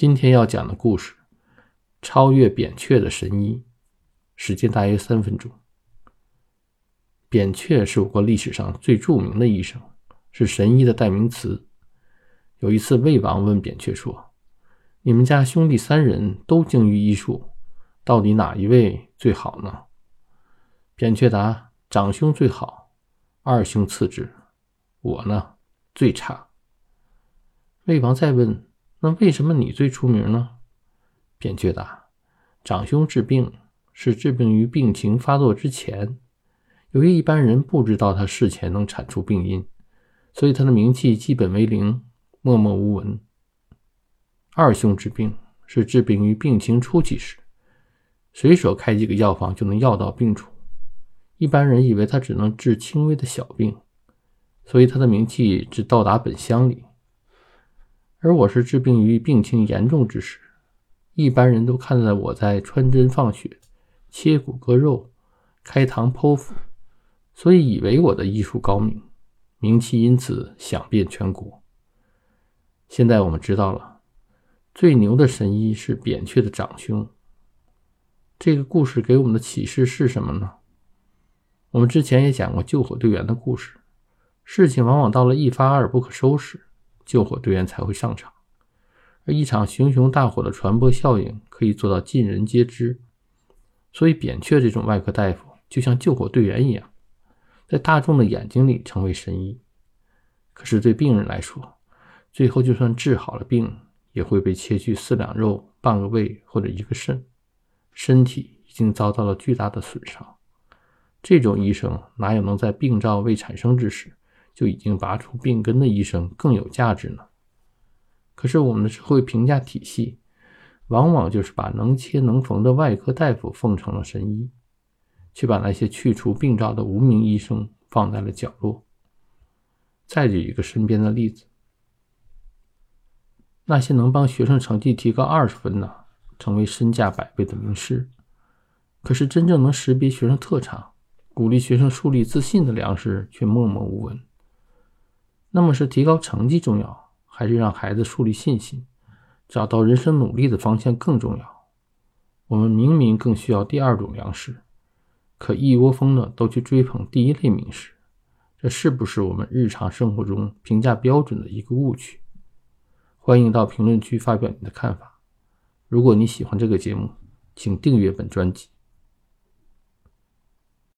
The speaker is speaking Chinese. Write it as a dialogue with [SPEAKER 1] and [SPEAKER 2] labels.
[SPEAKER 1] 今天要讲的故事，超越扁鹊的神医，时间大约三分钟。扁鹊是我国历史上最著名的医生，是神医的代名词。有一次，魏王问扁鹊说：“你们家兄弟三人都精于医术，到底哪一位最好呢？”扁鹊答：“长兄最好，二兄次之，我呢最差。”魏王再问。那为什么你最出名呢？扁鹊答：“长兄治病是治病于病情发作之前，由于一般人不知道他事前能铲除病因，所以他的名气基本为零，默默无闻。二兄治病是治病于病情初期时，随手开几个药方就能药到病除，一般人以为他只能治轻微的小病，所以他的名气只到达本乡里。”而我是治病于病情严重之时，一般人都看在我在穿针放血、切骨割肉、开膛剖腹，所以以为我的医术高明，名气因此响遍全国。现在我们知道了，最牛的神医是扁鹊的长兄。这个故事给我们的启示是什么呢？我们之前也讲过救火队员的故事，事情往往到了一发而不可收拾。救火队员才会上场，而一场熊熊大火的传播效应可以做到尽人皆知。所以，扁鹊这种外科大夫就像救火队员一样，在大众的眼睛里成为神医。可是，对病人来说，最后就算治好了病，也会被切去四两肉、半个胃或者一个肾，身体已经遭到了巨大的损伤。这种医生哪有能在病灶未产生之时？就已经拔出病根的医生更有价值呢。可是我们的社会评价体系，往往就是把能切能缝的外科大夫奉成了神医，却把那些去除病灶的无名医生放在了角落。再举一个身边的例子，那些能帮学生成绩提高二十分呢，成为身价百倍的名师，可是真正能识别学生特长、鼓励学生树立自信的良师却默默无闻。那么是提高成绩重要，还是让孩子树立信心、找到人生努力的方向更重要？我们明明更需要第二种粮食，可一窝蜂的都去追捧第一类名师，这是不是我们日常生活中评价标准的一个误区？欢迎到评论区发表你的看法。如果你喜欢这个节目，请订阅本专辑。